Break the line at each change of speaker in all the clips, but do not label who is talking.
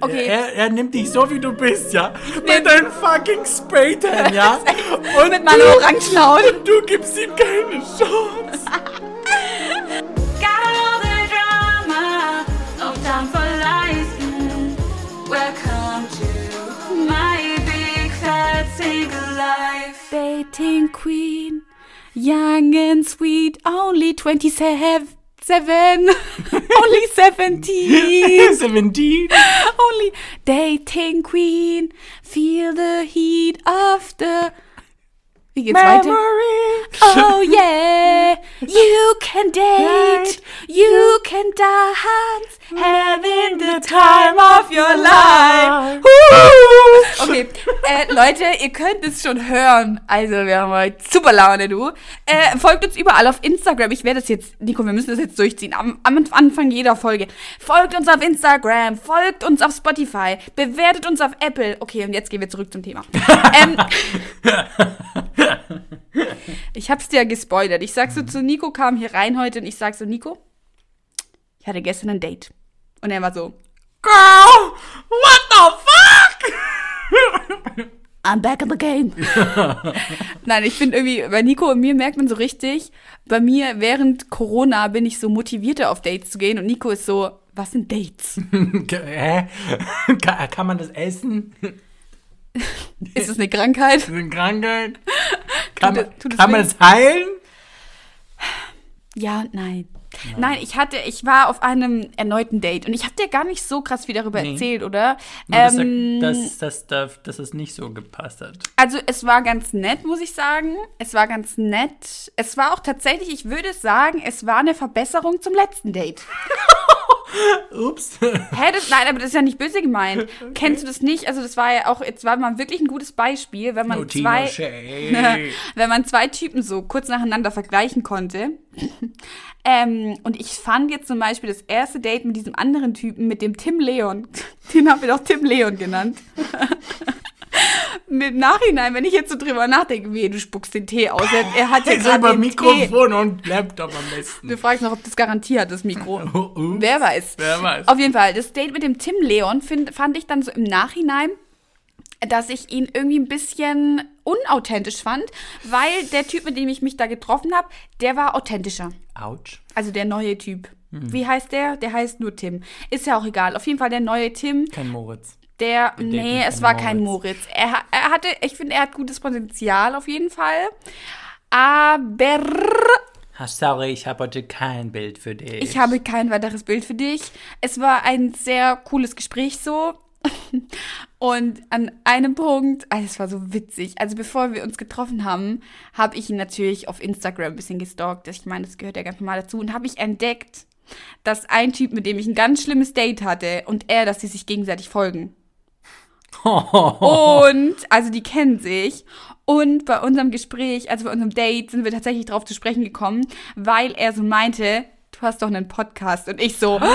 Okay.
Er, er nimmt dich so, wie du bist, ja? Mit deinem fucking Spraytan, ja? Und
Mit meiner orangen Haut.
du, du gibst ihm keine Chance.
Dating Queen, young and sweet, only 27. Seven, only 17,
17.
only dating queen, feel the heat of the. Wie geht's weiter?
Memory.
Oh yeah, you can date, you can dance, having the time of your life. Okay, äh, Leute, ihr könnt es schon hören. Also, wir haben heute super Laune, du. Äh, folgt uns überall auf Instagram. Ich werde das jetzt, Nico, wir müssen das jetzt durchziehen. Am, am Anfang jeder Folge. Folgt uns auf Instagram, folgt uns auf Spotify, bewertet uns auf Apple. Okay, und jetzt gehen wir zurück zum Thema. ähm, ich hab's dir ja gespoilert. Ich sag so zu Nico, kam hier rein heute und ich sag so, Nico, ich hatte gestern ein Date. Und er war so,
Girl, what the fuck?
I'm back in the game. Nein, ich finde irgendwie, bei Nico und mir merkt man so richtig, bei mir während Corona bin ich so motivierter auf Dates zu gehen und Nico ist so, was sind Dates?
Hä? Kann, kann man das essen?
Ist es eine Krankheit?
Ist das eine Krankheit? Kann,
Tut-
man,
tut es
kann man es heilen?
Ja und nein. Nein, ich hatte, ich war auf einem erneuten Date und ich habe dir gar nicht so krass viel darüber
Nee.
erzählt, oder?
Er-
Ähm,
dass, dass, dass, dass es nicht so gepasst hat.
Also es war ganz nett, muss ich sagen. Es war ganz nett. Es war auch tatsächlich, ich würde sagen, es war eine Verbesserung zum letzten Date.
Ups.
Hä, das, nein, aber das ist ja nicht böse gemeint. Kennst du das nicht? Also das war ja auch, jetzt war mal wirklich ein gutes Beispiel, wenn man
No
zwei, wenn man zwei Typen so kurz nacheinander vergleichen konnte. Ähm, und ich fand jetzt zum Beispiel das erste Date mit diesem anderen Typen, mit dem Tim Leon, den haben wir doch Tim Leon genannt. Mit Nachhinein, wenn ich jetzt so drüber nachdenke, wie du spuckst den Tee aus. Er, er hat ja gerade den Tee.
Mikrofon und Laptop am besten.
Du fragst noch, ob das garantiert das Mikro.
Ups.
Wer weiß.
Wer weiß.
Auf jeden Fall, das Date mit dem Tim Leon find, fand ich dann so im Nachhinein, dass ich ihn irgendwie ein bisschen unauthentisch fand, weil der Typ, mit dem ich mich da getroffen habe, der war authentischer.
Autsch.
Also der neue Typ.
Hm.
Wie heißt der? Der heißt nur Tim. Ist ja auch egal. Auf jeden Fall der neue Tim,
Kein Moritz.
der,
Wir
nee, es war kein Moritz. Er, er hatte, ich finde, er hat gutes Potenzial auf jeden Fall. Aber
sorry, ich habe heute kein Bild für dich.
Ich habe kein weiteres Bild für dich. Es war ein sehr cooles Gespräch so. Und an einem Punkt, es war so witzig. Also bevor wir uns getroffen haben, habe ich ihn natürlich auf Instagram ein bisschen gestalkt. Ich meine, das gehört ja ganz normal dazu. Und habe ich entdeckt, dass ein Typ, mit dem ich ein ganz schlimmes Date hatte, und er, dass sie sich gegenseitig folgen. Und, also die kennen sich. Und bei unserem Gespräch, also bei unserem Date, sind wir tatsächlich drauf zu sprechen gekommen, weil er so meinte, du hast doch einen Podcast. Und ich so. und wir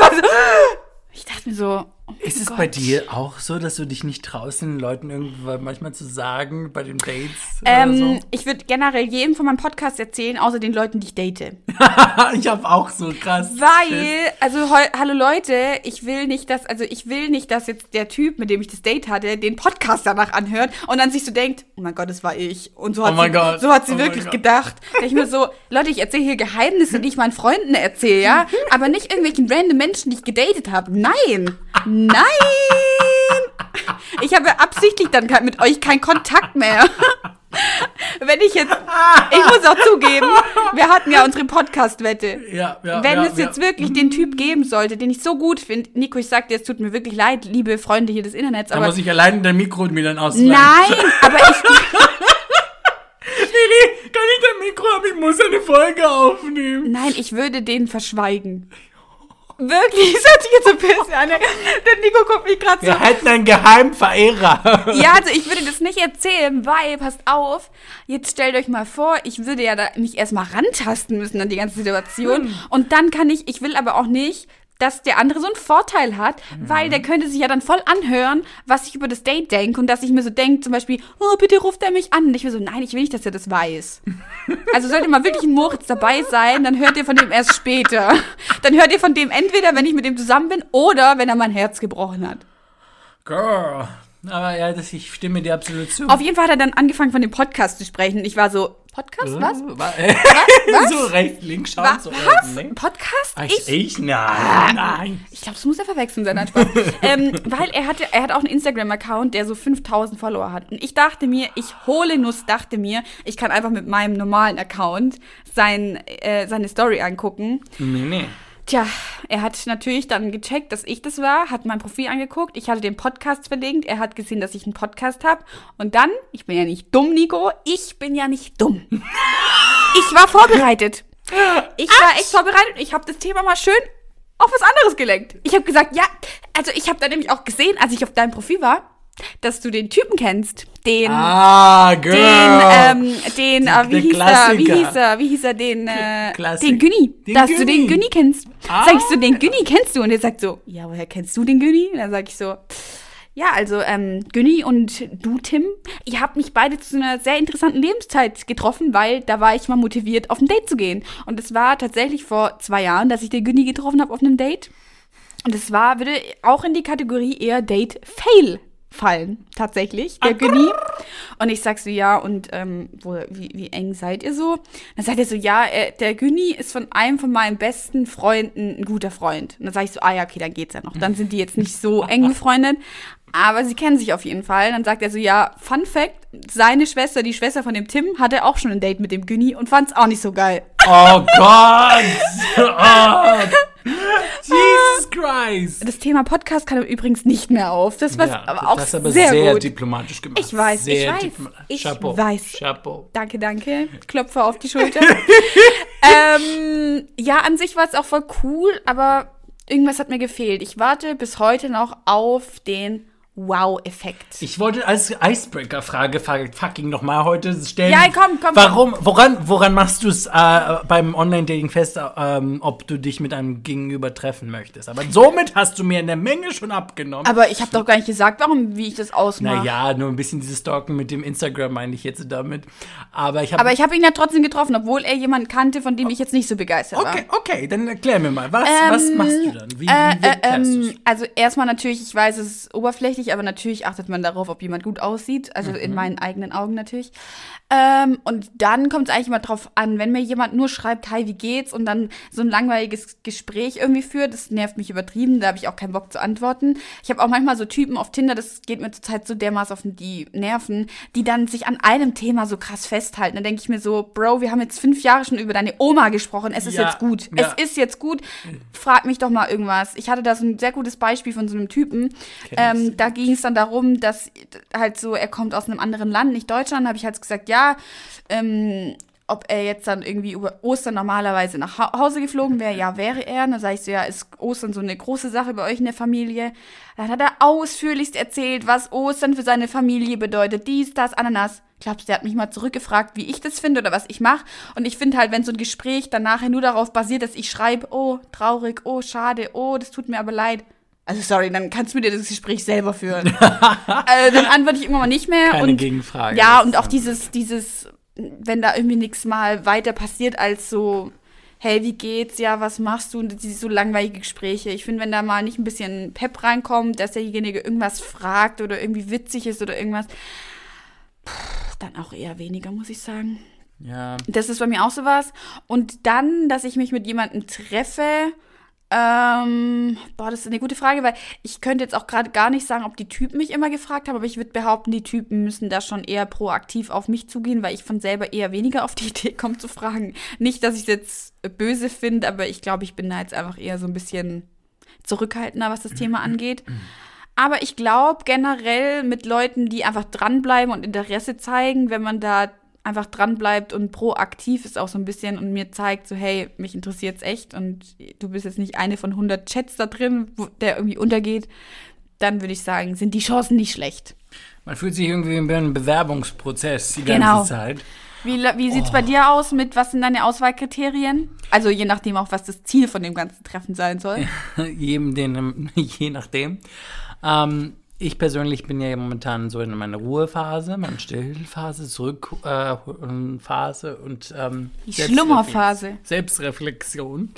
waren so. Dachte mir so. Oh
Ist es
Gott.
bei dir auch so, dass du dich nicht traust, den Leuten irgendwann manchmal zu sagen, bei den Dates
Ähm,
so?
Ich würde generell jedem von meinem Podcast erzählen, außer den Leuten, die ich date.
ich habe auch so krass.
Weil, also hallo Leute, ich will nicht, dass, also ich will nicht, dass jetzt der Typ, mit dem ich das Date hatte, den Podcast danach anhört und dann sich so denkt, oh mein Gott, das war ich. Und so hat
Oh mein
sie,
Gott,
so hat sie
oh
wirklich gedacht. Da ich mir so, Leute, ich erzähle hier Geheimnisse, die ich meinen Freunden erzähle, ja, aber nicht irgendwelchen random Menschen, die ich gedatet habe. Nein, nein. Ich habe absichtlich dann mit euch keinen Kontakt mehr. Wenn ich jetzt, ich muss auch zugeben, wir hatten ja unsere Podcast-Wette.
Ja, ja,
Wenn
ja,
es jetzt wirklich den Typ geben sollte, den ich so gut finde, Nico, ich sag dir, es tut mir wirklich leid, liebe Freunde hier des Internets,
Da
aber
muss ich allein dein Mikro mir dann ausleihen.
nein, aber ich,
Lili, kann ich dein Mikro haben? Ich muss eine Folge aufnehmen.
nein, ich würde den verschweigen. Wirklich, das hört sich jetzt so böse an. Der Nico guckt mich gerade so
Wir hätten einen geheimen Verehrer.
Ja, also ich würde das nicht erzählen, weil, passt auf, jetzt stellt euch mal vor, ich würde ja da mich erstmal rantasten müssen an die ganze Situation. Und dann kann ich, ich will aber auch nicht, dass der andere so einen Vorteil hat, weil
Mhm.
der könnte sich ja dann voll anhören, was ich über das Date denke und dass ich mir so denke, zum Beispiel, oh, bitte ruft er mich an. Und ich mir so, nein, ich will nicht, dass er das weiß. Also sollte mal wirklich ein Moritz dabei sein, dann hört ihr von dem erst später. Dann hört ihr von dem entweder, wenn ich mit dem zusammen bin, oder wenn er mein Herz gebrochen hat.
Girl. Aber ja, das, ich stimme dir absolut zu.
Auf jeden Fall hat er dann angefangen, von dem Podcast zu sprechen. Ich war so, Podcast, was?
was? so rechts, links schauen.
Was?
so
was?
links.
Podcast?
Ach,
Ich,
ich? Nein, nein.
ich glaube, das muss er verwechseln sein. Ähm, weil er hatte, er hat auch einen Instagram-Account, der so 5000 Follower hat. Und ich dachte mir, ich hole Nuss, dachte mir, ich kann einfach mit meinem normalen Account sein, äh, seine Story angucken.
Nee, nee.
Tja, er hat natürlich dann gecheckt, dass ich das war, hat mein Profil angeguckt, ich hatte den Podcast verlinkt, er hat gesehen, dass ich einen Podcast habe. Und dann, ich bin ja nicht dumm, Nico, ich bin ja nicht dumm. Ich war vorbereitet. Ich war echt vorbereitet ich habe das Thema mal schön auf was anderes gelenkt. Ich habe gesagt, ja, also ich habe da nämlich auch gesehen, als ich auf deinem Profil war, dass du den Typen kennst, den
Ah, Girl.
den, ähm, den, äh, wie hieß er, wie hieß er, wie hieß er, den, äh,
Klassik.
den Günni, dass du den
Günni.
Günni kennst.
Ah.
Sag ich so, den Günni kennst du? Und er sagt so, ja, woher kennst du den Günni? Und dann sag ich so, ja, also, ähm, Günni und du, Tim, ihr habt mich beide zu einer sehr interessanten Lebenszeit getroffen, weil da war ich mal motiviert, auf ein Date zu gehen. Und es war tatsächlich vor zwei Jahren, dass ich den Günni getroffen habe auf einem Date. Und es war, würde auch in die Kategorie eher Date Fail fallen, tatsächlich, der Günni. Und ich sag so, ja, und ähm, wo, wie, wie eng seid ihr so? Dann sagt er so, ja, äh, der Günni ist von einem von meinen besten Freunden ein guter Freund. Und dann sage ich so, ah ja, okay, dann geht's ja noch. Dann sind die jetzt nicht so eng befreundet. Aber sie kennen sich auf jeden Fall. Dann sagt er so, ja, Fun Fact, seine Schwester, die Schwester von dem Tim, hatte auch schon ein Date mit dem Günni und fand's auch nicht so geil.
Oh Gott. Oh. Jesus Christ.
Das Thema Podcast kam übrigens nicht mehr auf. Das war
Ja,
aber auch
das aber
sehr,
sehr,
gut.
diplomatisch gemacht.
Ich weiß, ich
sehr
weiß,
diplomatisch.
ich
Chapeau.
weiß.
Chapeau.
Danke, danke. Klopfer auf die Schulter. ähm, ja, an sich war es auch voll cool, aber irgendwas hat mir gefehlt. Ich warte bis heute noch auf den Wow-Effekt.
Ich wollte als Icebreaker-Frage fucking nochmal heute stellen.
Ja, komm, komm,
Warum, woran, woran machst du es äh, beim Online-Dating fest, ähm, ob du dich mit einem Gegenüber treffen möchtest? Aber somit hast du mir eine Menge schon abgenommen.
Aber ich habe doch gar nicht gesagt, warum, wie ich das ausmache.
naja, nur ein bisschen dieses Stalken mit dem Instagram meine ich jetzt damit. Aber ich habe.
Habe ihn ja trotzdem getroffen, obwohl er jemanden kannte, von dem ich jetzt nicht so begeistert war.
Okay, okay, dann erklär mir mal, was, was machst du dann? Wie, wie
Äh, äh,
erklärst du's?
ähm, also erstmal natürlich, ich weiß, es ist oberflächlich, aber natürlich achtet man darauf, ob jemand gut aussieht. Also
Mhm.
in meinen eigenen Augen natürlich. Ähm, und dann kommt es eigentlich mal drauf an, wenn mir jemand nur schreibt, hi, wie geht's? Und dann so ein langweiliges Gespräch irgendwie führt, das nervt mich übertrieben, da habe ich auch keinen Bock zu antworten. Ich habe auch manchmal so Typen auf Tinder, das geht mir zurzeit so dermaßen auf die Nerven, die dann sich an einem Thema so krass festhalten. Dann denke ich mir so, Bro, wir haben jetzt fünf Jahre schon über deine Oma gesprochen, es ist
Ja,
jetzt gut.
ja.
Es ist jetzt gut. Frag mich doch mal irgendwas. Ich hatte da so ein sehr gutes Beispiel von so einem Typen. Ähm, da ging es dann darum, dass halt so, er kommt aus einem anderen Land, nicht Deutschland. habe ich halt gesagt, ja, ähm, ob er jetzt dann irgendwie über Ostern normalerweise nach Ha- Hause geflogen wäre, ja, wäre er. Und dann sage ich so, ja, ist Ostern so eine große Sache bei euch in der Familie? Dann hat er ausführlichst erzählt, was Ostern für seine Familie bedeutet. Dies, das, Ananas. Glaubst du, der hat mich mal zurückgefragt, wie ich das finde oder was ich mache? Und ich finde halt, wenn so ein Gespräch dann nachher nur darauf basiert, dass ich schreibe, oh, traurig, oh, schade, oh, das tut mir aber leid. Also sorry, dann kannst du mir das Gespräch selber führen. äh, dann antworte ich irgendwann mal nicht mehr.
Keine
und,
Gegenfrage.
Ja, und auch dieses, dieses, wenn da irgendwie nichts mal weiter passiert als so, hey, wie geht's, ja, was machst du? Und diese so langweilige Gespräche. Ich finde, wenn da mal nicht ein bisschen Pep reinkommt, dass derjenige irgendwas fragt oder irgendwie witzig ist oder irgendwas, pff, dann auch eher weniger, muss ich sagen.
Ja.
Das ist bei mir auch sowas. Und dann, dass ich mich mit jemandem treffe, ähm, boah, das ist eine gute Frage, weil ich könnte jetzt auch gerade gar nicht sagen, ob die Typen mich immer gefragt haben, aber ich würde behaupten, die Typen müssen da schon eher proaktiv auf mich zugehen, weil ich von selber eher weniger auf die Idee komme zu fragen. Nicht, dass ich es jetzt böse finde, aber ich glaube, ich bin da jetzt einfach eher so ein bisschen zurückhaltender, was das Thema angeht. Aber ich glaube generell mit Leuten, die einfach dranbleiben und Interesse zeigen, wenn man da einfach dranbleibt und proaktiv ist auch so ein bisschen und mir zeigt so, hey, mich interessiert's echt und du bist jetzt nicht eine von 100 Chats da drin, wo der irgendwie untergeht, dann würde ich sagen, sind die Chancen nicht schlecht.
Man fühlt sich irgendwie wie ein Bewerbungsprozess die
Genau.
ganze Zeit.
Wie, wie sieht's bei dir aus mit, was sind deine Auswahlkriterien? Also je nachdem auch, was das Ziel von dem ganzen Treffen sein soll.
Jedem, den, je nachdem. Ähm, ich persönlich bin ja momentan so in meiner Ruhephase, meine Stillphase, Zurückphase äh, und ähm,
Die Schlummerphase.
Selbstreflexion.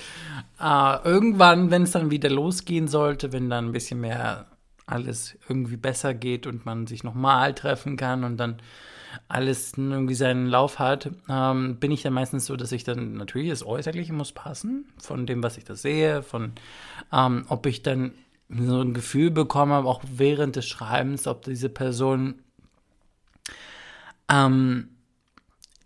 Äh, irgendwann, wenn es dann wieder losgehen sollte, wenn dann ein bisschen mehr alles irgendwie besser geht und man sich nochmal treffen kann und dann alles irgendwie seinen Lauf hat, ähm, bin ich dann meistens so, dass ich dann natürlich das Äußerliche muss passen, von dem, was ich da sehe, von ähm, ob ich dann so ein Gefühl bekomme, auch während des Schreibens, ob diese Person ähm,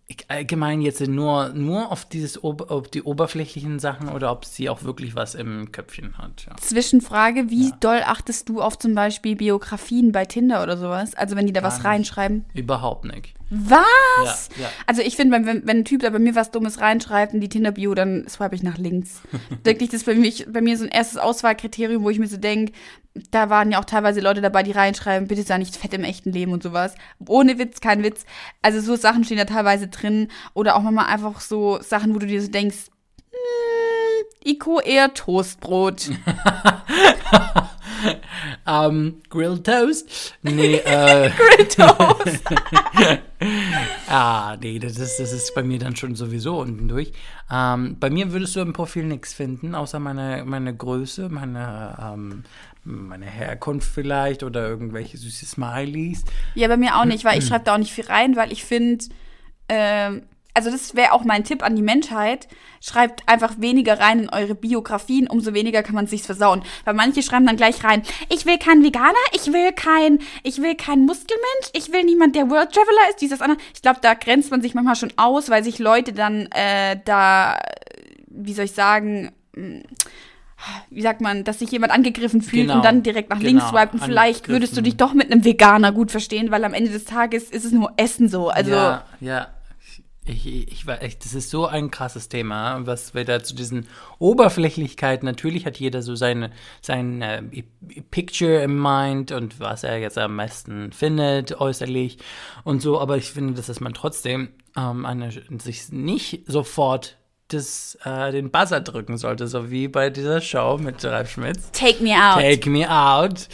ich- allgemein jetzt nur, nur auf dieses auf die oberflächlichen Sachen oder ob sie auch wirklich was im Köpfchen hat. Ja.
Zwischenfrage, wie doll achtest du auf zum Beispiel Biografien bei Tinder oder sowas? Also wenn die da was
nicht.
reinschreiben.
Überhaupt nicht.
Was?
Ja, ja.
Also ich finde, wenn, wenn ein Typ da bei mir was Dummes reinschreibt in die Tinder-Bio, dann swipe ich nach links. Wirklich, das ist bei, mich, bei mir so ein erstes Auswahlkriterium, wo ich mir so denke, da waren ja auch teilweise Leute dabei, die reinschreiben, bitte sei nicht fett im echten Leben und sowas. Ohne Witz, kein Witz. Also so Sachen stehen da teilweise drin. Oder auch mal einfach so Sachen, wo du dir so denkst, hm, Iko eher Toastbrot.
Ähm, Grilled Toast? Nee, äh.
Toast.
ah, nee, das ist, das ist bei mir dann schon sowieso unten durch. Ähm, bei mir würdest du im Profil nichts finden, außer meine, meine Größe, meine, ähm, meine Herkunft vielleicht oder irgendwelche süße Smileys.
Ja, bei mir auch nicht, weil ich schreibe da auch nicht viel rein, weil ich finde, ähm, also das wäre auch mein Tipp an die Menschheit, schreibt einfach weniger rein in eure Biografien, umso weniger kann man sich's versauen. Weil manche schreiben dann gleich rein, ich will keinen Veganer, ich will kein, ich will keinen Muskelmensch, ich will niemand, der World Traveler ist, dieses andere. Ich glaube, da grenzt man sich manchmal schon aus, weil sich Leute dann äh, da, wie soll ich sagen, mh, wie sagt man, dass sich jemand angegriffen fühlt
Genau,
und dann direkt nach
genau,
links swipen. Vielleicht würdest du dich doch mit einem Veganer gut verstehen, weil am Ende des Tages ist es nur Essen so. Also
ja, ja. Ich, ich, ich das ist so ein krasses Thema, was wir da zu diesen Oberflächlichkeit, natürlich hat jeder so seine, sein äh, Picture im Mind und was er jetzt am besten findet, äußerlich und so, aber ich finde, dass man trotzdem ähm, eine, sich nicht sofort das, äh, den Buzzer drücken sollte, so wie bei dieser Show mit Ralf Schmitz.
take me out.
Take me out.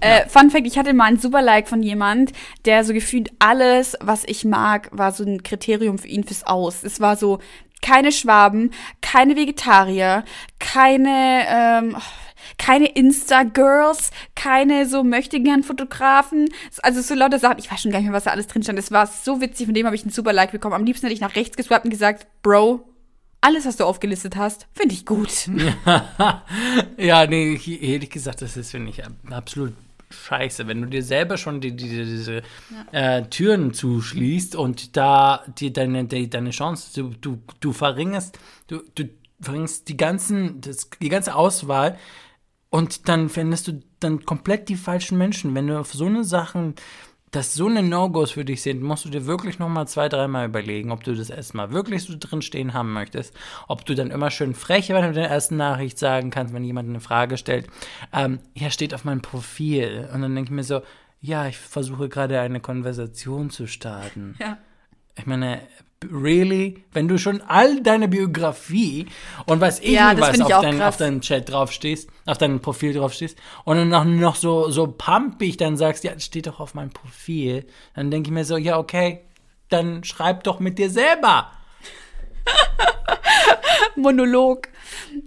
Äh, Fun Fact, ich hatte mal ein super Like von jemand, der so gefühlt alles, was ich mag, war so ein Kriterium für ihn fürs Aus. Es war so, keine Schwaben, keine Vegetarier, keine, ähm, keine Insta-Girls, keine so möchte gern Fotografen. Also so lauter Sachen. Ich weiß schon gar nicht mehr, was da alles drin stand. Es war so witzig, von dem habe ich einen super Like bekommen. Am liebsten hätte ich nach rechts geswappt und gesagt, Bro, alles, was du aufgelistet hast, finde ich gut.
Ja, nee, ich- ehrlich gesagt, das ist, finde ich, absolut scheiße. Wenn du dir selber schon die, die, diese äh, Türen zuschließt und da die, deine, die, deine Chance, du, du, du verringerst, du, du verringerst die, ganzen, das, die ganze Auswahl und dann findest du dann komplett die falschen Menschen. Wenn du auf so eine Sachen, dass so eine No-Gos für dich sind, musst du dir wirklich noch mal zwei, dreimal überlegen, ob du das erstmal wirklich so drin stehen haben möchtest. Ob du dann immer schön frech, wenn du in der ersten Nachricht sagen kannst, wenn jemand eine Frage stellt, ähm, ja, steht auf meinem Profil. Und dann denke ich mir so, ja, ich versuche gerade eine Konversation zu starten.
Ja.
Ich meine, really? Wenn du schon all deine Biografie und was ich
Ja,
was auf, dein, auf deinem Chat draufstehst, auf deinem Profil draufstehst und dann noch, noch so, so pumpig dann sagst, ja, das steht doch auf meinem Profil, dann denke ich mir so, ja, okay, dann schreib doch mit dir selber.
Monolog.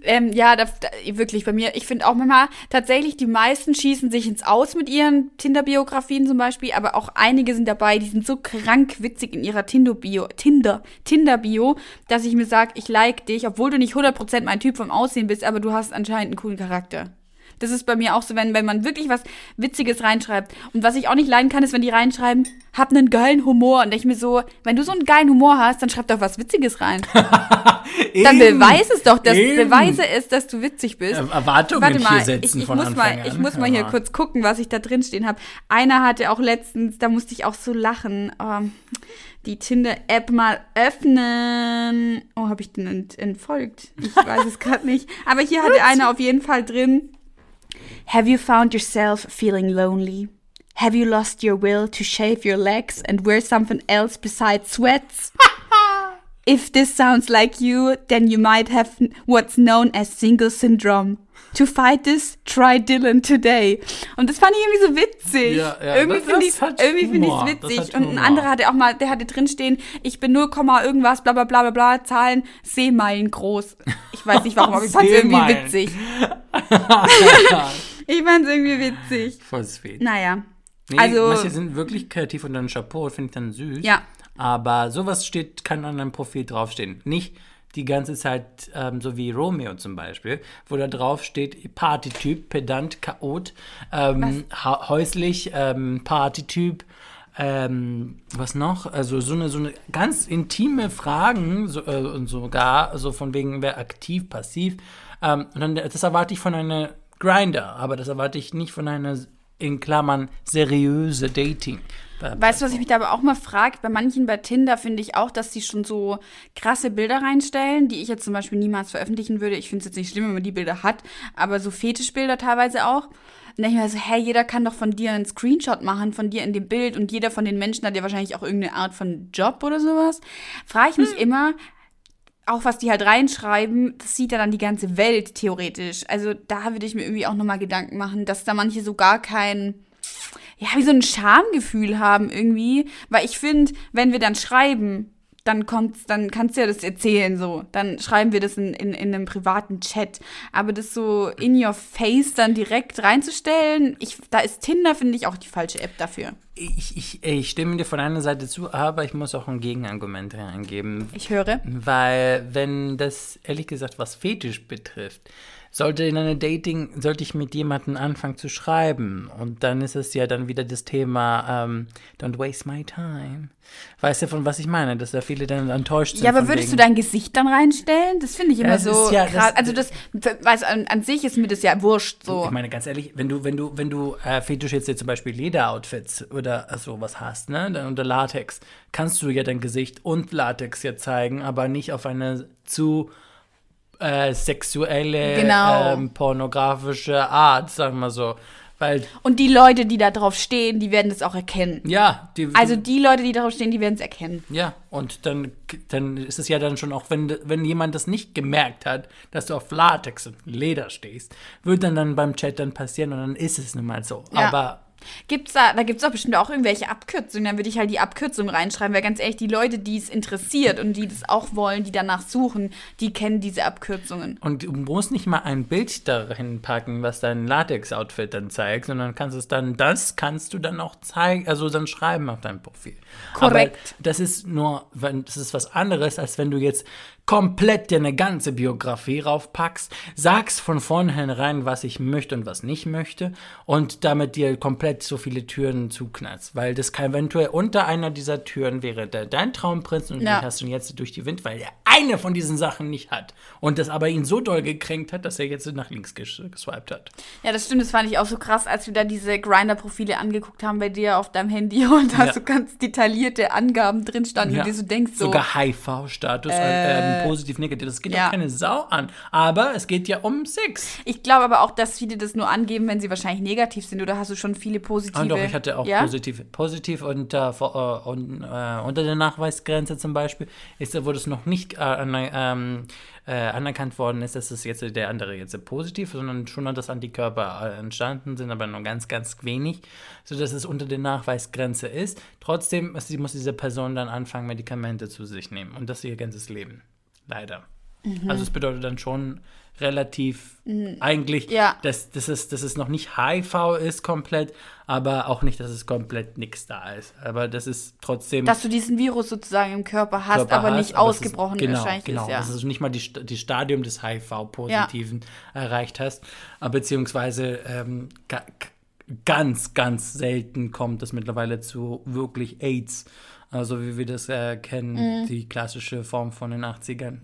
Ähm, ja, da, da, wirklich bei mir. Ich finde auch manchmal tatsächlich, die meisten schießen sich ins Aus mit ihren Tinder-Biografien zum Beispiel, aber auch einige sind dabei, die sind so krank witzig in ihrer Tinder-Bio, Tinder, Tinder-Bio, dass ich mir sage, ich like dich, obwohl du nicht 100% mein Typ vom Aussehen bist, aber du hast anscheinend einen coolen Charakter. Das ist bei mir auch so, wenn, wenn man wirklich was Witziges reinschreibt. Und was ich auch nicht leiden kann, ist, wenn die reinschreiben, hab einen geilen Humor. Und ich mir so, wenn du so einen geilen Humor hast, dann schreib doch was Witziges rein. Dann beweis es doch, dass,
Eben.
beweise es, dass du witzig bist.
Erwartungen
Warte mal,
hier
ich, ich muss
Anfang
mal,
an.
ich muss mal hier
Ja.
kurz gucken, was ich da drin stehen habe. Einer hatte auch letztens, da musste ich auch so lachen, ähm, die Tinder-App mal öffnen. Oh, habe ich den ent entfolgt? Ich weiß es gerade nicht. Aber hier hatte einer auf jeden Fall drin. Have you found yourself feeling lonely? Have you lost your will to shave your legs and wear something else besides sweats? If this sounds like you, then you might have what's known as single syndrome. To fight this, try Dylan today. Und das fand ich irgendwie so witzig.
Ja, ja,
irgendwie
das-
finde
das
ich
hat
irgendwie finde ich
Humor,
es
das
witzig. Und ein anderer hatte auch mal, der hatte drinstehen, ich bin 0, irgendwas, bla bla bla bla bla, Zahlen, Seemeilen groß. Ich weiß nicht warum, aber ich fand es irgendwie
Seemeilen.
witzig. Ich fand es irgendwie witzig.
Voll sweet.
Naja.
Nee,
also-
manche sind wirklich kreativ und dann Chapeau, finde ich dann süß.
Ja.
Aber sowas steht, kann an einem Profil draufstehen. Nicht die ganze Zeit, ähm, so wie Romeo zum Beispiel, wo da drauf steht, Partytyp, Pedant, Chaot, ähm, häuslich, ähm, Partytyp, ähm, was noch? Also so eine, so eine ganz intime Fragen so, äh, und sogar, so von wegen, wer aktiv, passiv. Ähm, und dann, das erwarte ich von einer Grinder, aber das erwarte ich nicht von einer, in Klammern, seriöse Dating.
Weißt du, was ich mich da aber auch mal frage? Bei manchen bei Tinder finde ich auch, dass sie schon so krasse Bilder reinstellen, die ich jetzt zum Beispiel niemals veröffentlichen würde. Ich finde es jetzt nicht schlimm, wenn man die Bilder hat, aber so Fetischbilder teilweise auch. Und dann denke ich mir so, hey, jeder kann doch von dir einen Screenshot machen, von dir in dem Bild und jeder von den Menschen hat ja wahrscheinlich auch irgendeine Art von Job oder sowas. Frage ich mich immer, auch was die halt reinschreiben, das sieht ja dann die ganze Welt theoretisch. Also da würde ich mir irgendwie auch nochmal Gedanken machen, dass da manche so gar kein, ja, wie so ein Schamgefühl haben irgendwie. Weil ich finde, wenn wir dann schreiben, dann kommt's, dann kannst du ja das erzählen so. Dann schreiben wir das in, in, in einem privaten Chat. Aber das so in your face dann direkt reinzustellen, ich, da ist Tinder, finde ich, auch die falsche App dafür.
Ich, ich, ich stimme dir von einer Seite zu, aber ich muss auch ein Gegenargument reingeben.
Ich höre.
Weil, wenn das ehrlich gesagt was Fetisch betrifft, sollte in einer Dating, sollte ich mit jemandem anfangen zu schreiben. Und dann ist es ja dann wieder das Thema, ähm, don't waste my time. Weißt du, von was ich meine? Dass da viele dann enttäuscht sind.
Ja, aber würdest du
wegen-
dein Gesicht dann reinstellen? Das finde ich immer
Das
so
ja-
krass.
das-
also das, weiß, an, an sich ist mir das ja wurscht so.
Ich meine, ganz ehrlich, wenn du, wenn du, wenn du äh, Fetisch jetzt, jetzt zum Beispiel Lederoutfits oder sowas hast, ne, dann unter Latex, kannst du ja dein Gesicht und Latex ja zeigen, aber nicht auf eine zu äh, sexuelle,
Genau.
ähm, pornografische Art, sagen wir so. Weil,
Und die Leute, die da drauf stehen, die werden das auch erkennen.
ja, die,
Also die Leute, die darauf stehen, die werden es erkennen.
ja, und dann, dann ist es ja dann schon auch, wenn, wenn jemand das nicht gemerkt hat, dass du auf Latex und Leder stehst, wird dann, dann beim Chat dann passieren und dann ist es nun mal so.
Ja.
Aber
Gibt's da, da gibt's auch bestimmt auch irgendwelche Abkürzungen. Dann würde ich halt die Abkürzung reinschreiben, weil ganz ehrlich, die Leute, die es interessiert und die das auch wollen, die danach suchen, die kennen diese Abkürzungen.
Und du musst nicht mal ein Bild dahin packen, was dein Latex-Outfit dann zeigt, sondern kannst es dann, das kannst du dann auch zeigen, also dann schreiben auf deinem Profil.
Korrekt.
Aber das ist nur, wenn, das ist was anderes, als wenn du jetzt komplett dir eine ganze Biografie raufpackst, sagst von vornherein, was ich möchte und was nicht möchte und damit dir komplett so viele Türen zuknallst. Weil das kann eventuell unter einer dieser Türen wäre der, dein Traumprinz und
Ja.
den hast du jetzt durch die Wind, weil er eine von diesen Sachen nicht hat. Und das aber ihn so doll gekränkt hat, dass er jetzt nach links ges- geswiped hat.
Ja, das stimmt, das fand ich auch so krass, als wir da diese Grinder-Profile angeguckt haben bei dir auf deinem Handy und da
Ja.
so ganz detaillierte Angaben drin standen,
Ja.
und dir so denkst so.
Sogar HIV-Status, äh, ähm, positiv, negativ. Das geht ja. auch keine Sau an. Aber es geht ja um Sex.
Ich glaube aber auch, dass viele das nur angeben, wenn sie wahrscheinlich negativ sind. Oder hast du schon viele positive?
Ah, doch, ich hatte auch
ja?
positiv. Positiv und, äh, vor- äh, und äh, unter der Nachweisgrenze zum Beispiel ist, wo das noch nicht äh, ähm, äh, anerkannt worden ist, dass es jetzt der andere jetzt positiv, sondern schon, dass Antikörper äh, entstanden sind, aber nur ganz, ganz wenig, sodass es unter der Nachweisgrenze ist. Trotzdem muss diese Person dann anfangen, Medikamente zu sich nehmen und das ihr ganzes Leben. Leider.
Mhm.
Also es bedeutet dann schon relativ eigentlich,
Ja.
dass, dass, es, dass es noch nicht HIV ist komplett, aber auch nicht, dass es komplett nichts da ist. Aber das ist trotzdem
Dass du diesen Virus sozusagen im Körper hast,
Körper
aber
hast,
nicht
aber es ist-
ausgebrochen
genau,
wahrscheinlich
genau,
ist. Ja.
dass du nicht mal die, die Stadium des HIV-Positiven erreicht hast, beziehungsweise ähm, ganz, ganz selten kommt es mittlerweile zu wirklich AIDS, also wie wir das äh, kennen,
Mhm.
die klassische Form von den 80ern.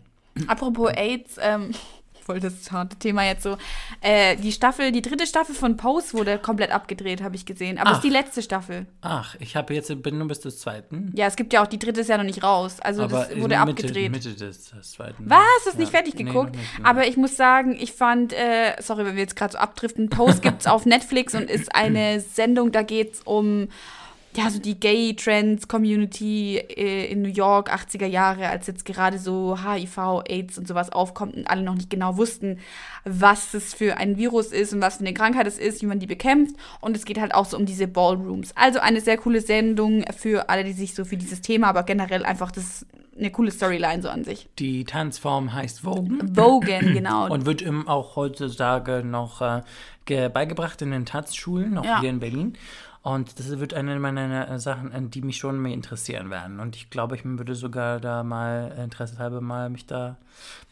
Apropos AIDS, ähm, voll das harte Thema jetzt so. Äh, die Staffel, die dritte Staffel von Pose wurde komplett abgedreht, habe ich gesehen. Aber es ist die letzte Staffel.
Ach, ich habe jetzt bin nur bis zur zweiten.
Ja, es gibt ja auch die dritte ist ja noch nicht raus. Also
aber
das wurde
Mitte,
abgedreht.
Mitte des, des zweiten.
Was? Hast du nicht
Ja.
fertig
Nee,
geguckt?
noch nicht, nee.
Aber ich muss sagen, ich fand, äh, sorry, wenn wir jetzt gerade so abdriften, Pose gibt's auf Netflix und ist eine Sendung, da geht's um ja, so die Gay-Trends-Community äh, in New York, 80er Jahre, als jetzt gerade so HIV, AIDS und sowas aufkommt und alle noch nicht genau wussten, was es für ein Virus ist und was für eine Krankheit es ist, wie man die bekämpft. Und es geht halt auch so um diese Ballrooms. Also eine sehr coole Sendung für alle, die sich so für dieses Thema, aber generell einfach das eine coole Storyline so an sich.
Die Tanzform heißt Vogue.
Vogan, genau.
Und wird ihm auch heutzutage noch äh, ge- beigebracht in den Tanzschulen, auch
Ja.
hier in Berlin. Und das wird eine meiner äh, Sachen, äh, die mich schon mehr interessieren werden. Und ich glaube, ich würde sogar da mal Interesse halber mal mich da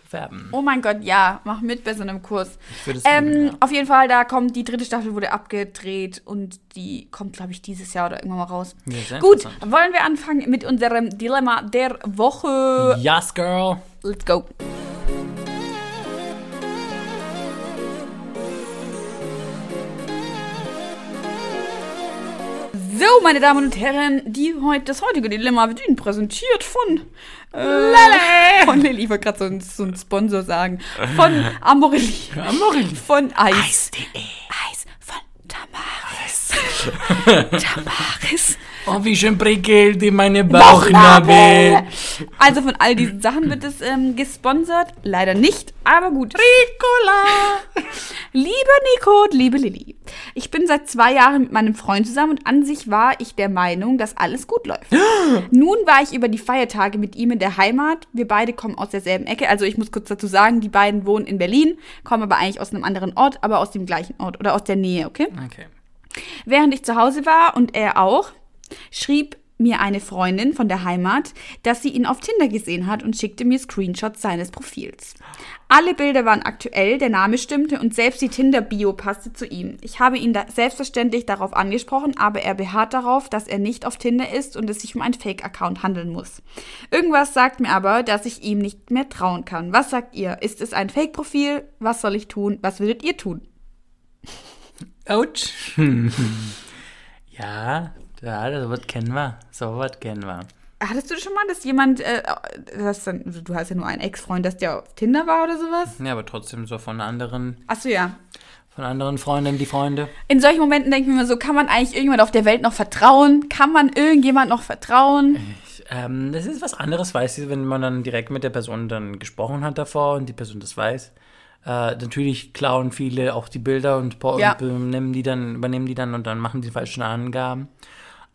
bewerben.
Oh mein Gott, ja, mach mit bei so einem Kurs.
Ich würde es
Ähm,
lieben, ja.
Auf jeden Fall, da kommt die dritte Staffel wurde abgedreht und die kommt, glaube ich, dieses Jahr oder irgendwann mal raus.
Ja,
Gut, wollen wir anfangen mit unserem Dilemma der Woche?
Yes, girl.
Let's go. So, meine Damen und Herren, die heut, das heutige Dilemma wird Ihnen präsentiert von äh, Lele. Von Lilly, ich wollte gerade so, ein- so einen Sponsor sagen. Von Amorelie.
Amorelie.
Von Eis.
Eis.de.
Eis von Tamaris. Tamaris.
Oh, wie schön prickelt in meine Bauchnabel.
Also von all diesen Sachen wird es ähm, gesponsert. Leider nicht, aber gut.
Ricola.
Liebe Nico, liebe Lilly, ich bin seit zwei Jahren mit meinem Freund zusammen und an sich war ich der Meinung, dass alles gut läuft. Nun war ich über die Feiertage mit ihm in der Heimat. Wir beide kommen aus derselben Ecke. Also ich muss kurz dazu sagen, die beiden wohnen in Berlin, kommen aber eigentlich aus einem anderen Ort, aber aus dem gleichen Ort oder aus der Nähe, okay?
Okay.
Während ich zu Hause war und er auch, schrieb mir eine Freundin von der Heimat, dass sie ihn auf Tinder gesehen hat und schickte mir Screenshots seines Profils. Alle Bilder waren aktuell, der Name stimmte und selbst die Tinder-Bio passte zu ihm. Ich habe ihn selbstverständlich darauf angesprochen, aber er beharrt darauf, dass er nicht auf Tinder ist und es sich um einen Fake-Account handeln muss. Irgendwas sagt mir aber, dass ich ihm nicht mehr trauen kann. Was sagt ihr? Ist es ein Fake-Profil? Was soll ich tun? Was würdet ihr tun?
Autsch. ja, ja, das was kennen wir. So was kennen wir.
Hattest du schon mal, dass jemand, äh, das dann, du hast ja nur einen Ex-Freund, dass der auf Tinder war oder sowas?
Ja, aber trotzdem so von anderen,
Achso, ja.
von anderen Freundinnen, die Freunde.
In solchen Momenten denke ich mir immer so, kann man eigentlich irgendjemand auf der Welt noch vertrauen? Kann man irgendjemand noch vertrauen?
Ähm, das ist was anderes, weißt du, wenn man dann direkt mit der Person dann gesprochen hat davor und die Person das weiß. Äh, natürlich klauen viele auch die Bilder und,
Ja.
und die dann, übernehmen die dann und dann machen die falschen Angaben.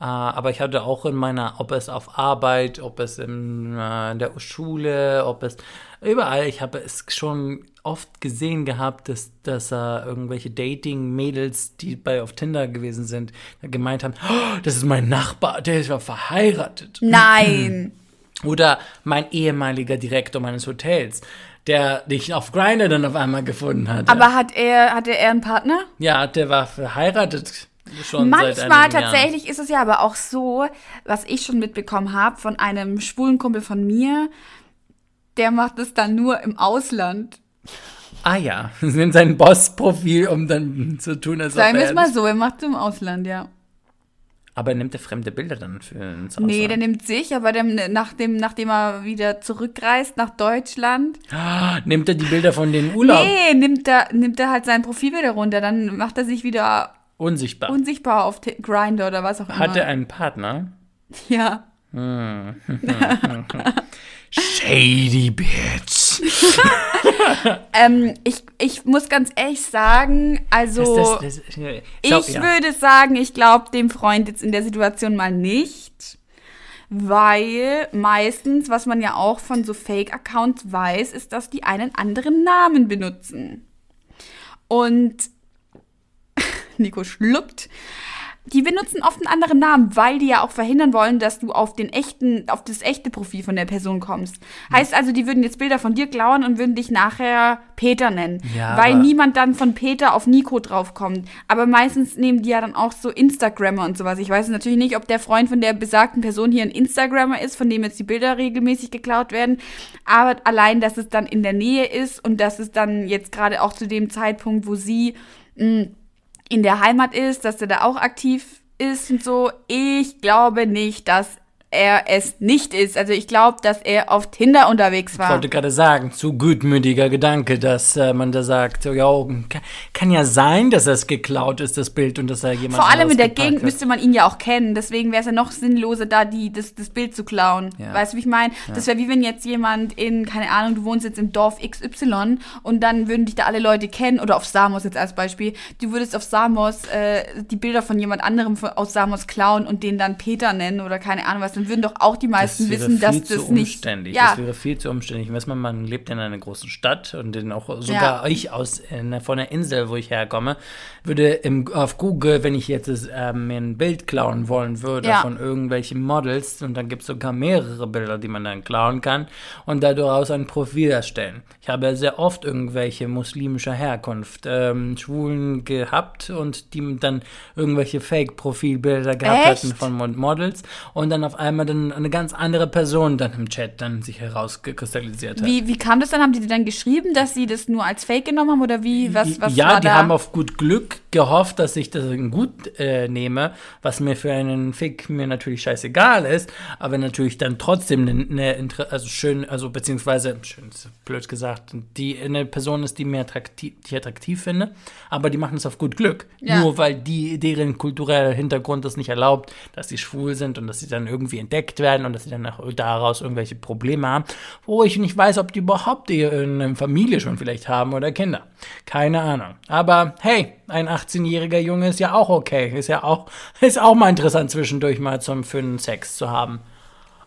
Äh, aber ich hatte auch in meiner, ob es auf Arbeit, ob es in, äh, in der Schule, ob es überall, ich habe es schon oft gesehen gehabt, dass, dass äh, irgendwelche Dating-Mädels, die bei auf Tinder gewesen sind, gemeint haben, oh, das ist mein Nachbar, der ist ja verheiratet.
Nein.
Oder mein ehemaliger Direktor meines Hotels, der dich auf Grindr dann auf einmal gefunden hat.
Aber hat er, hatte er einen Partner?
ja, der war verheiratet schon
Manchmal tatsächlich ist es ja aber auch so, was ich schon mitbekommen habe von einem schwulen Kumpel von mir, der macht es dann nur im Ausland.
Ah ja, ist sein Boss-Profil, um dann zu tun, als ob
Sagen wir
er
es mal so, er macht es im Ausland, ja.
Aber nimmt er fremde Bilder dann für ins Ausland?
Nee, der nimmt sich, aber der, nachdem, nachdem er wieder zurückreist nach Deutschland,
Ah, nimmt er die Bilder von den Urlaub?
nee, nimmt er, nimmt er halt sein Profil wieder runter. Dann macht er sich wieder
Unsichtbar.
unsichtbar auf Grindr oder was auch immer.
Hat er einen Partner?
Ja.
Shady Bitch.
Ähm, ich, ich muss ganz ehrlich sagen, also
Das, das, das,
ich
So, ja.
würde sagen, ich glaube dem Freund jetzt in der Situation mal nicht. Weil meistens, was man ja auch von so Fake-Accounts weiß, ist, dass die einen anderen Namen benutzen. Und Nico schluckt. Die benutzen oft einen anderen Namen, weil die ja auch verhindern wollen, dass du auf den echten, auf das echte Profil von der Person kommst. Heißt also, die würden jetzt Bilder von dir klauen und würden dich nachher Peter nennen.
Ja,
weil niemand dann von Peter auf Nico draufkommt. Aber meistens nehmen die ja dann auch so Instagrammer und sowas. Ich weiß natürlich nicht, ob der Freund von der besagten Person hier ein Instagrammer ist, von dem jetzt die Bilder regelmäßig geklaut werden. Aber allein, dass es dann in der Nähe ist und dass es dann jetzt gerade auch zu dem Zeitpunkt, wo sie mh, in der Heimat ist, dass er da auch aktiv ist und so. Ich glaube nicht, dass er es nicht ist. Also ich glaube, dass er auf Tinder unterwegs
Ich
war.
wollte gerade sagen, zu gutmütiger Gedanke, dass äh, man da sagt, so, ja, kann, kann ja sein, dass das geklaut ist, das Bild, und dass er jemand
Vor allem in der Gegend
hat.
müsste man ihn ja auch kennen. Deswegen wäre es ja noch sinnloser, da die, das, das Bild zu klauen.
Ja.
Weißt du, wie ich meine? Das wäre wie wenn jetzt jemand in, keine Ahnung, du wohnst jetzt im Dorf XY und dann würden dich da alle Leute kennen, oder auf Samos jetzt als Beispiel. Du würdest auf Samos äh, die Bilder von jemand anderem aus Samos klauen und den dann Peter nennen oder keine Ahnung was. Dann würden doch auch die meisten wissen, dass das
zu
nicht.
umständlich.
Ja,
Das wäre viel zu umständlich. Weiß man, man lebt in einer großen Stadt und in auch sogar
Ja.
ich aus äh, von der Insel, wo ich herkomme, würde im, auf Google, wenn ich jetzt äh, mir ein Bild klauen wollen würde
Ja.
von irgendwelchen Models und dann gibt es sogar mehrere Bilder, die man dann klauen kann und daraus ein Profil erstellen. Ich habe sehr oft irgendwelche muslimischer Herkunft ähm, Schwulen gehabt und die dann irgendwelche Fake-Profilbilder gehabt
Echt?
hatten von Mod- Models und dann auf einmal dann eine ganz andere Person dann im Chat dann sich herausgekristallisiert hat.
wie, wie kam das dann? Haben die dann geschrieben, dass sie das nur als Fake genommen haben oder wie? Was, was
ja, die
da?
haben auf gut Glück gehofft, dass ich das gut äh, nehme, was mir für einen Fick mir natürlich scheißegal ist, aber natürlich dann trotzdem eine, eine also schön, also beziehungsweise schön blöd gesagt, die eine Person ist, die mir attraktiv, die ich attraktiv finde, aber die machen es auf gut Glück,
Ja.
nur weil die deren kultureller Hintergrund das nicht erlaubt, dass sie schwul sind und dass sie dann irgendwie entdeckt werden und dass sie dann auch daraus irgendwelche Probleme haben, wo ich nicht weiß, ob die überhaupt eine Familie schon vielleicht haben oder Kinder. Keine Ahnung. Aber hey, ein 18-jähriger Junge ist ja auch okay. Ist ja auch, ist auch mal interessant zwischendurch mal zum für einen Sex zu haben.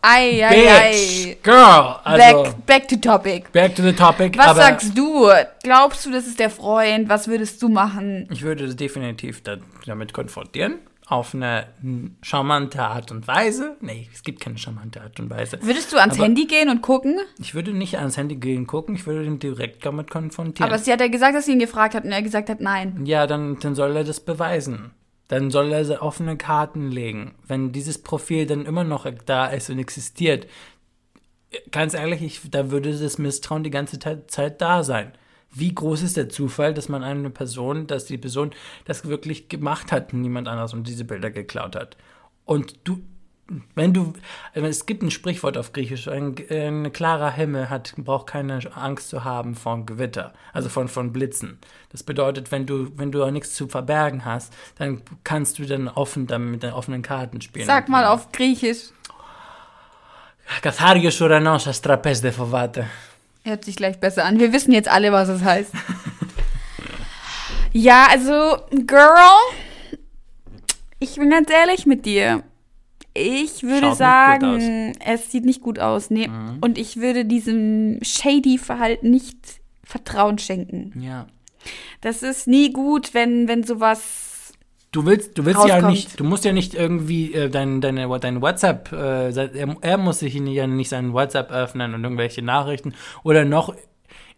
Ei, ei,
Bitch,
ei.
Girl, also
Back, back to topic.
back to the topic.
Was sagst du? Glaubst du, das ist der Freund? Was würdest du machen?
Ich würde definitiv da, damit konfrontieren. Auf eine charmante Art und Weise. Nee, es gibt keine charmante Art und Weise.
Würdest du ans
Aber-
Handy gehen und gucken?
Ich würde nicht ans Handy gehen gucken, ich würde ihn direkt damit konfrontieren.
Aber sie hat ja gesagt, dass sie ihn gefragt hat und er gesagt hat, nein.
ja, dann, dann soll er das beweisen. Dann soll er offene Karten legen. Wenn dieses Profil dann immer noch da ist und existiert, ganz ehrlich, ich, da würde das Misstrauen die ganze Zeit da sein wie groß ist der Zufall, dass man eine Person, dass die Person das wirklich gemacht hat, niemand anders und diese Bilder geklaut hat. Und du, wenn du, also es gibt ein Sprichwort auf Griechisch, ein, ein klarer Himmel hat, braucht keine Angst zu haben von Gewitter, also von, von Blitzen. Das bedeutet, wenn du, wenn du auch nichts zu verbergen hast, dann kannst du dann offen damit, mit den offenen Karten spielen.
Sag mal auf Griechisch.
Katharios Uranos, Astrapes de Fovate.
Hört sich gleich besser an. Wir wissen jetzt alle, was es heißt. ja, also, Girl, ich bin ganz ehrlich mit dir. Ich würde
Schaut
sagen, es sieht nicht gut aus. Nee.
Mhm.
Und ich würde diesem shady Verhalten nicht Vertrauen schenken.
Ja.
Das ist nie gut, wenn, wenn sowas.
Du willst, du willst ja
Rauskommt.
nicht, du musst ja nicht irgendwie äh, dein, deine, dein WhatsApp, äh, er, er muss sich ja nicht seinen WhatsApp öffnen und irgendwelche Nachrichten oder noch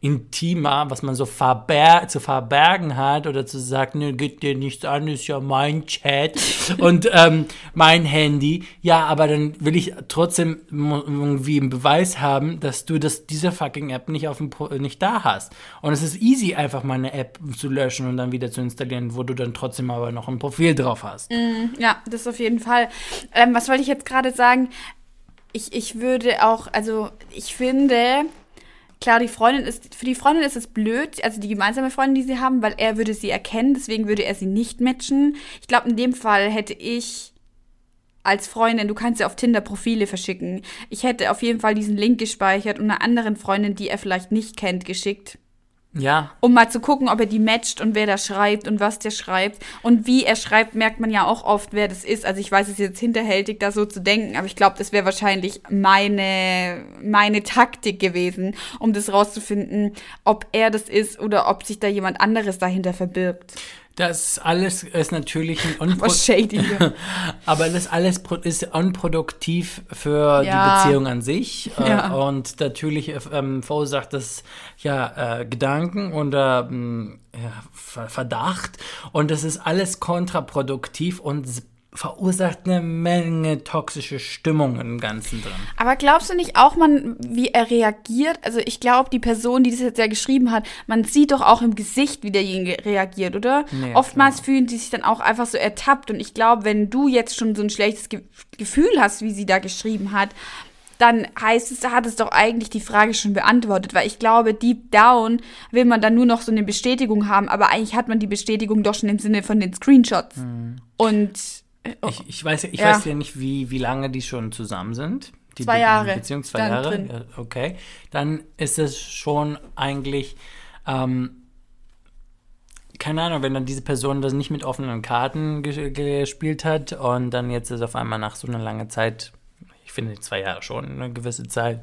intimer, was man so verber zu verbergen hat oder zu sagen, ne, geht dir nichts an, ist ja mein Chat und ähm, mein Handy. Ja, aber dann will ich trotzdem irgendwie einen Beweis haben, dass du das, diese fucking App nicht auf dem Pro nicht da hast. Und es ist easy, einfach mal eine App zu löschen und dann wieder zu installieren, wo du dann trotzdem aber noch ein Profil drauf hast.
Ja, das auf jeden Fall. Ähm, was wollte ich jetzt gerade sagen? Ich, ich würde auch, also ich finde, klar, die Freundin ist, für die Freundin ist es blöd, also die gemeinsame Freundin, die sie haben, weil er würde sie erkennen, deswegen würde er sie nicht matchen. Ich glaube, in dem Fall hätte ich als Freundin, du kannst ja auf Tinder Profile verschicken. Ich hätte auf jeden Fall diesen Link gespeichert und einer anderen Freundin, die er vielleicht nicht kennt, geschickt
Ja,
um mal zu gucken, ob er die matcht und wer da schreibt und was der schreibt. Und wie er schreibt, merkt man ja auch oft, wer das ist. Also ich weiß, es jetzt hinterhältig, da so zu denken, aber ich glaube, das wäre wahrscheinlich meine, meine Taktik gewesen, um das rauszufinden, ob er das ist oder ob sich da jemand anderes dahinter verbirgt.
Das alles ist natürlich ein Unpro
Was shady. hier.
Aber das alles ist unproduktiv für
Ja.
die Beziehung an sich. Äh,
Ja.
Und natürlich ähm, verursacht das ja äh, Gedanken oder ja, Ver- Verdacht. Und das ist alles kontraproduktiv und verursacht eine Menge toxische Stimmung im Ganzen drin.
Aber glaubst du nicht auch, man, wie er reagiert? Also ich glaube, die Person, die das jetzt ja geschrieben hat, man sieht doch auch im Gesicht, wie derjenige reagiert, oder?
Nee,
Oftmals fühlen sie sich dann auch einfach so ertappt. Und ich glaube, wenn du jetzt schon so ein schlechtes Ge Gefühl hast, wie sie da geschrieben hat, dann heißt es, hat es doch eigentlich die Frage schon beantwortet, weil ich glaube, deep down will man dann nur noch so eine Bestätigung haben, aber eigentlich hat man die Bestätigung doch schon im Sinne von den Screenshots. Und äh,
Ich, ich, weiß, ich
Ja.
weiß ja nicht, wie, wie lange die schon zusammen sind. Die
Zwei Jahre
Beziehung zwei
stand
Jahre.
drin.
Okay. Dann ist es schon eigentlich, ähm, keine Ahnung, wenn dann diese Person das nicht mit offenen Karten ges- gespielt hat und dann jetzt ist auf einmal nach so einer langen Zeit, ich finde zwei Jahre schon eine gewisse Zeit,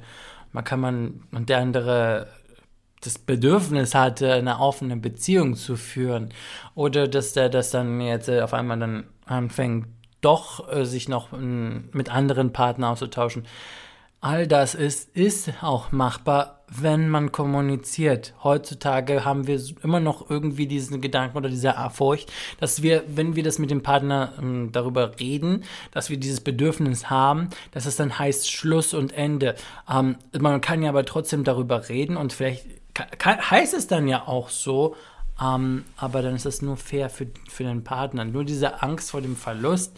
man kann man, und der andere das Bedürfnis hatte, eine offene Beziehung zu führen oder dass der das dann jetzt äh, auf einmal dann anfängt, doch äh, sich noch ähm, mit anderen Partnern auszutauschen. All das ist, ist auch machbar, wenn man kommuniziert. Heutzutage haben wir immer noch irgendwie diesen Gedanken oder diese Furcht, dass wir, wenn wir das mit dem Partner ähm, darüber reden, dass wir dieses Bedürfnis haben, dass es dann heißt Schluss und Ende. Ähm, man kann ja aber trotzdem darüber reden und vielleicht ka- ka- heißt es dann ja auch so, ähm, aber dann ist das nur fair für, für den Partner. Nur diese Angst vor dem Verlust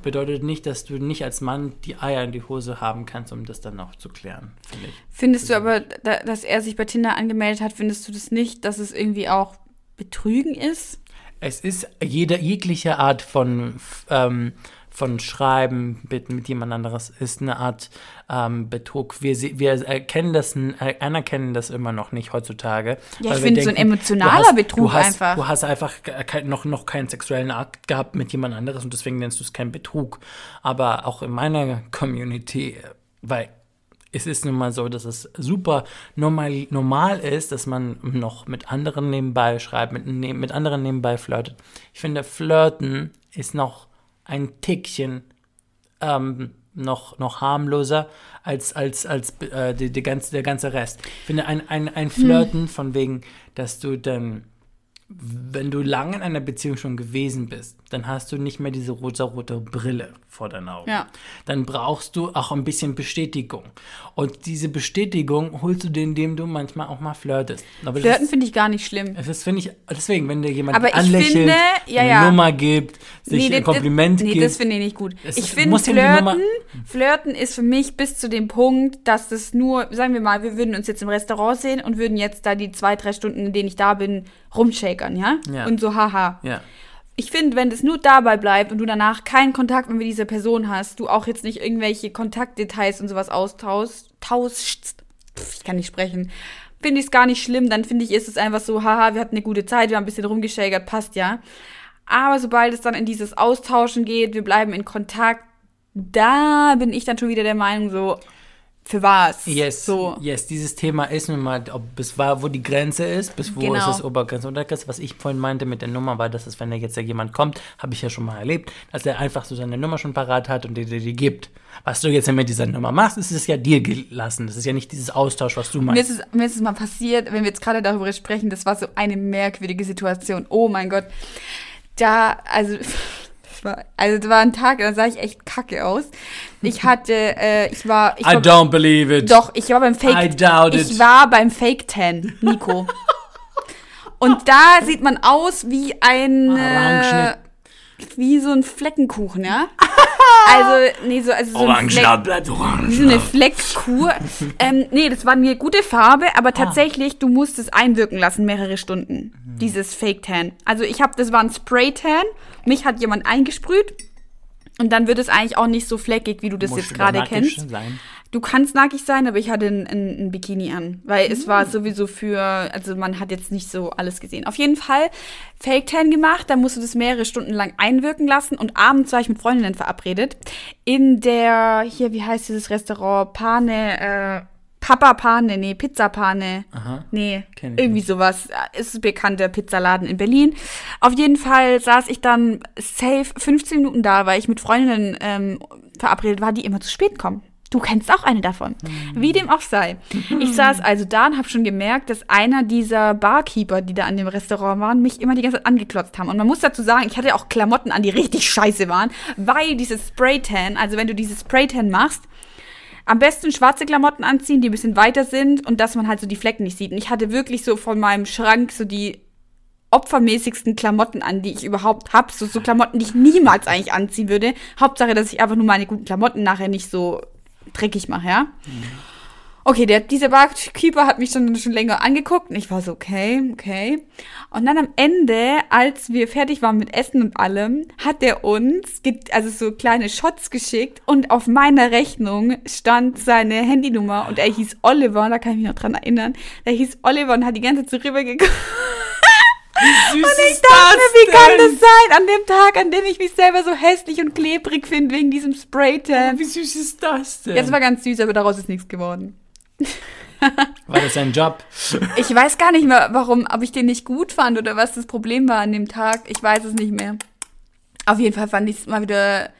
bedeutet nicht, dass du nicht als Mann die Eier in die Hose haben kannst, um das dann auch zu klären, finde ich.
findest du aber, da, dass er sich bei Tinder angemeldet hat, findest du das nicht, dass es irgendwie auch Betrügen ist?
Es ist jede, jegliche Art von, ähm, von Schreiben mit, mit jemand anderes ist eine Art ähm, Betrug. Wir, wir erkennen das, n- äh, anerkennen das immer noch nicht heutzutage.
Ja, ich finde so ein emotionaler
du hast,
Betrug
du hast,
einfach.
Du hast einfach kein, noch, noch keinen sexuellen Akt gehabt mit jemand anderes und deswegen nennst du es keinen Betrug. Aber auch in meiner Community, äh, weil es ist nun mal so, dass es super normal, normal ist, dass man noch mit anderen nebenbei schreibt, mit, ne- mit anderen nebenbei flirtet. Ich finde, Flirten ist noch ein Tickchen ähm, noch, noch harmloser als, als, als äh, die, die ganze, der ganze Rest. Ich finde, ein, ein, ein Flirten von wegen, dass du dann, wenn du lange in einer Beziehung schon gewesen bist, dann hast du nicht mehr diese rosa-rote Brille vor deinen Augen.
Ja.
Dann brauchst du auch ein bisschen Bestätigung. Und diese Bestätigung holst du dir, indem du manchmal auch mal flirtest. Aber das
Flirten finde ich gar nicht schlimm.
es ist, finde ich, deswegen, wenn dir jemand
Aber
anlächelt,
finde, ja,
eine
ja.
Nummer gibt, sich
das-
ein Kompliment
das, nee,
gibt.
das finde ich nicht gut.
Es
ich finde Flirten, Flirten ist für mich bis zu dem Punkt, dass das nur, sagen wir mal, wir würden uns jetzt im Restaurant sehen und würden jetzt da die zwei, drei Stunden, in denen ich da bin, rumshakern, ja?
Ja.
Und so haha.
ja.
Ich finde, wenn das nur dabei bleibt und du danach keinen Kontakt mehr mit dieser Person hast, du auch jetzt nicht irgendwelche Kontaktdetails und sowas austauschst, ich kann nicht sprechen, finde ich es gar nicht schlimm. Dann finde ich, ist es einfach so, haha, wir hatten eine gute Zeit, wir haben ein bisschen rumgeschägert, passt ja. Aber sobald es dann in dieses Austauschen geht, wir bleiben in Kontakt, da bin ich dann schon wieder der Meinung so, für was?
Yes,
So.
yes, dieses Thema ist nun mal, ob bis war, wo die Grenze ist, bis wo
Genau.
ist es Obergrenze, Untergrenze. Was ich vorhin meinte mit der Nummer war, dass es, wenn da jetzt ja jemand kommt, habe ich ja schon mal erlebt, dass er einfach so seine Nummer schon parat hat und dir die, die gibt. Was du jetzt mit dieser Nummer machst, ist es ja dir gelassen. Das ist ja nicht dieses Austausch, was du
Mir
meinst.
ist, es, mir ist es mal passiert, wenn wir jetzt gerade darüber sprechen, das war so eine merkwürdige Situation. Oh mein Gott. Da, also, war, also das war ein Tag, da sah ich echt kacke aus. Ich hatte, äh, ich war, ich
I
war
don't believe it.
doch, ich war beim Fake,
I doubt
ich
it.
war beim Fake Tan, Nico. Und da sieht man aus wie ein, äh,
Orangenschnitt.
wie so ein Fleckenkuchen, ja? Also, nee, so, also so ein Fleck,
bleibt orange.
so eine Fleckkur. ähm, nee, das war eine gute Farbe, aber tatsächlich, du musst es einwirken lassen, mehrere Stunden. Dieses Fake Tan. Also ich habe, das war ein Spray Tan. Mich hat jemand eingesprüht. Und dann wird es eigentlich auch nicht so fleckig, wie du das
Musst
jetzt gerade kennst.
Sein?
Du kannst nackig sein, aber ich hatte ein, ein, ein Bikini an, weil es war sowieso für, also man hat jetzt nicht so alles gesehen. Auf jeden Fall Fake Tan gemacht, da musst du das mehrere Stunden lang einwirken lassen und abends war ich mit Freundinnen verabredet in der, hier, wie heißt dieses Restaurant? Pane, äh, Papa Pane, nee, Pizza Pane.
Aha.
Nee, irgendwie
nicht.
sowas. Ist ein bekannter Pizzaladen in Berlin. Auf jeden Fall saß ich dann safe 15 Minuten da, weil ich mit Freundinnen ähm, verabredet war, die immer zu spät kommen. Du kennst auch eine davon. Wie dem auch sei. Ich saß also da und habe schon gemerkt, dass einer dieser Barkeeper, die da an dem Restaurant waren, mich immer die ganze Zeit angeklotzt haben. Und man muss dazu sagen, ich hatte auch Klamotten an, die richtig scheiße waren, weil dieses Spraytan, also wenn du dieses Spraytan machst, am besten schwarze Klamotten anziehen, die ein bisschen weiter sind und dass man halt so die Flecken nicht sieht. Und ich hatte wirklich so von meinem Schrank so die opfermäßigsten Klamotten an, die ich überhaupt hab. So, so Klamotten, die ich niemals eigentlich anziehen würde. Hauptsache, dass ich einfach nur meine guten Klamotten nachher nicht so dreckig mache, ja. Okay, der, dieser Barkeeper hat mich schon, schon länger angeguckt und ich war so, okay, okay. Und dann am Ende, als wir fertig waren mit Essen und allem, hat er uns, also so kleine Shots geschickt und auf meiner Rechnung stand seine Handynummer und er hieß Oliver, da kann ich mich noch dran erinnern. Der hieß Oliver und hat die ganze Zeit so rübergeguckt.
Wie süß
Und ich
ist
dachte mir, wie kann
denn?
das sein, an dem Tag, an dem ich mich selber so hässlich und klebrig finde wegen diesem Spraytan.
Wie süß ist das denn?
Ja, es war ganz süß, aber daraus ist nichts geworden.
war das ein Job?
Ich weiß gar nicht mehr, warum, ob ich den nicht gut fand oder was das Problem war an dem Tag. Ich weiß es nicht mehr. Auf jeden Fall fand ich es mal wieder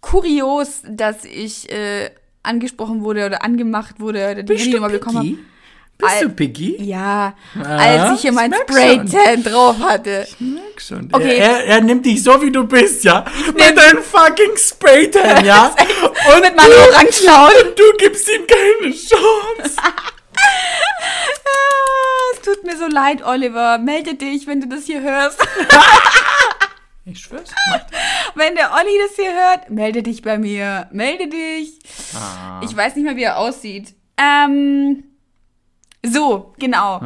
kurios, dass ich äh, angesprochen wurde oder angemacht wurde oder die Handynummer bekommen habe.
Bist du picky?
Ja,
Ah,
als ich hier mein
ich
Spraytan drauf hatte.
Merk schon.
Okay.
Er, er nimmt dich so, wie du bist, ja. Mit deinem fucking Spraytan, ja. Und
Mit meinem Orangenhaut.
Und du gibst ihm keine Chance.
Ah, es tut mir so leid, Oliver. Melde dich, wenn du das hier hörst.
Ich schwör's.
Wenn der Olli das hier hört, melde dich bei mir. Melde dich.
Ah.
Ich weiß nicht mehr, wie er aussieht. Ähm, so, genau.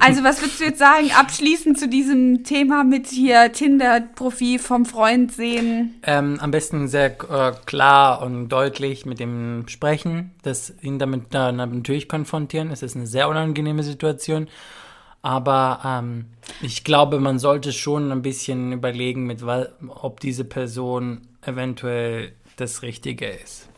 Also, was würdest du jetzt sagen, abschließend zu diesem Thema mit hier Tinder-Profil vom Freund sehen?
Ähm, am besten sehr äh, klar und deutlich mit dem sprechen, das ihn damit äh, natürlich konfrontieren. Es ist eine sehr unangenehme Situation. Aber ähm, ich glaube, man sollte schon ein bisschen überlegen, mit ob diese Person eventuell das Richtige ist.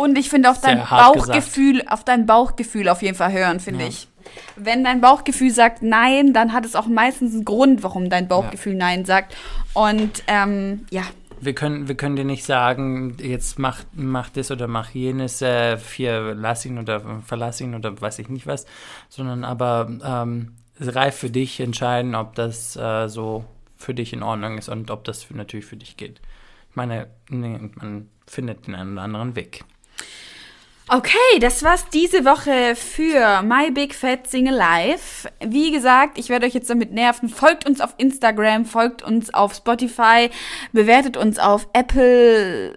Und ich finde, auf dein Bauchgefühl, auf dein Bauchgefühl auf jeden Fall hören, finde
Ja.
ich. Wenn dein Bauchgefühl sagt Nein, dann hat es auch meistens einen Grund, warum dein Bauchgefühl Nein sagt. Und ähm, ja,
Wir können, wir können dir nicht sagen, jetzt mach, mach das oder mach jenes, äh, hier lass ihn oder verlass ihn oder weiß ich nicht was, sondern aber ähm, reif für dich entscheiden, ob das äh, so für dich in Ordnung ist und ob das für, natürlich für dich geht. Ich meine, nee, man findet den einen oder anderen Weg.
Okay, das war's diese Woche für My Big Fat Single Life. Wie gesagt, ich werde euch jetzt damit nerven. Folgt uns auf Instagram, folgt uns auf Spotify, bewertet uns auf Apple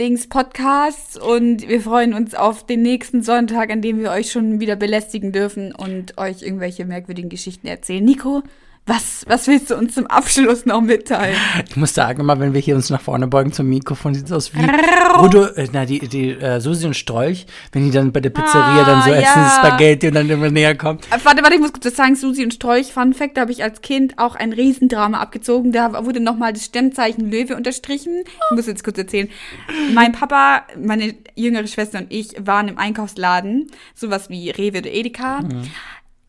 Dings Podcasts und wir freuen uns auf den nächsten Sonntag, an dem wir euch schon wieder belästigen dürfen und euch irgendwelche merkwürdigen Geschichten erzählen. Nico, was, was willst du uns zum Abschluss noch mitteilen?
Ich muss sagen, immer wenn wir hier uns nach vorne beugen zum Mikrofon, sieht es aus wie Rudo, äh, na, die, die äh, Susi und Strolch, wenn die dann bei der Pizzeria
Ah,
dann so
ja.
essen Spaghetti und dann immer näher kommen.
Äh, Warte, warte, ich muss kurz sagen, Susi und Strolch, Fun Fact, da habe ich als Kind auch ein Riesendrama abgezogen. Da wurde nochmal das Sternzeichen Löwe unterstrichen. Ich muss jetzt kurz erzählen. Mein Papa, meine jüngere Schwester und ich waren im Einkaufsladen, sowas wie Rewe oder Edeka.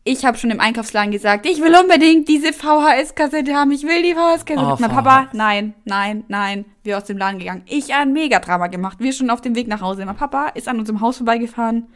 Ich habe schon im Einkaufsladen gesagt, ich will unbedingt diese VHS-Kassette haben, ich will die VHS-Kassette.
Oh,
mein Papa, nein, nein, nein, wir aus dem Laden gegangen. Ich ein Megadrama gemacht, wir schon auf dem Weg nach Hause. Mein Papa ist an unserem Haus vorbeigefahren,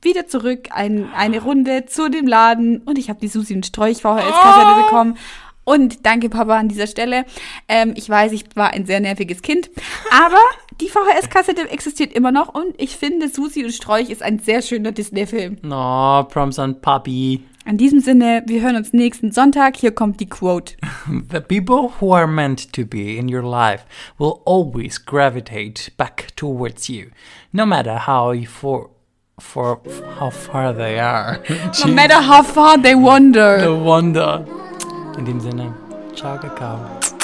wieder zurück, ein, eine Runde zu dem Laden und ich habe die Susi und Strolch VHS-Kassette bekommen. Und danke, Papa, an dieser Stelle. Ähm, ich weiß, ich war ein sehr nerviges Kind. Aber die VHS-Kassette existiert immer noch und ich finde, Susi und Strolch ist ein sehr schöner Disney-Film.
No, Proms on Puppy.
In diesem Sinne, wir hören uns nächsten Sonntag. Hier kommt die Quote.
The people who are meant to be in your life will always gravitate back towards you, no matter how you for, for how far they are.
No matter how far they wander.
No wonder. In dem Sinne, ciao, Kakao.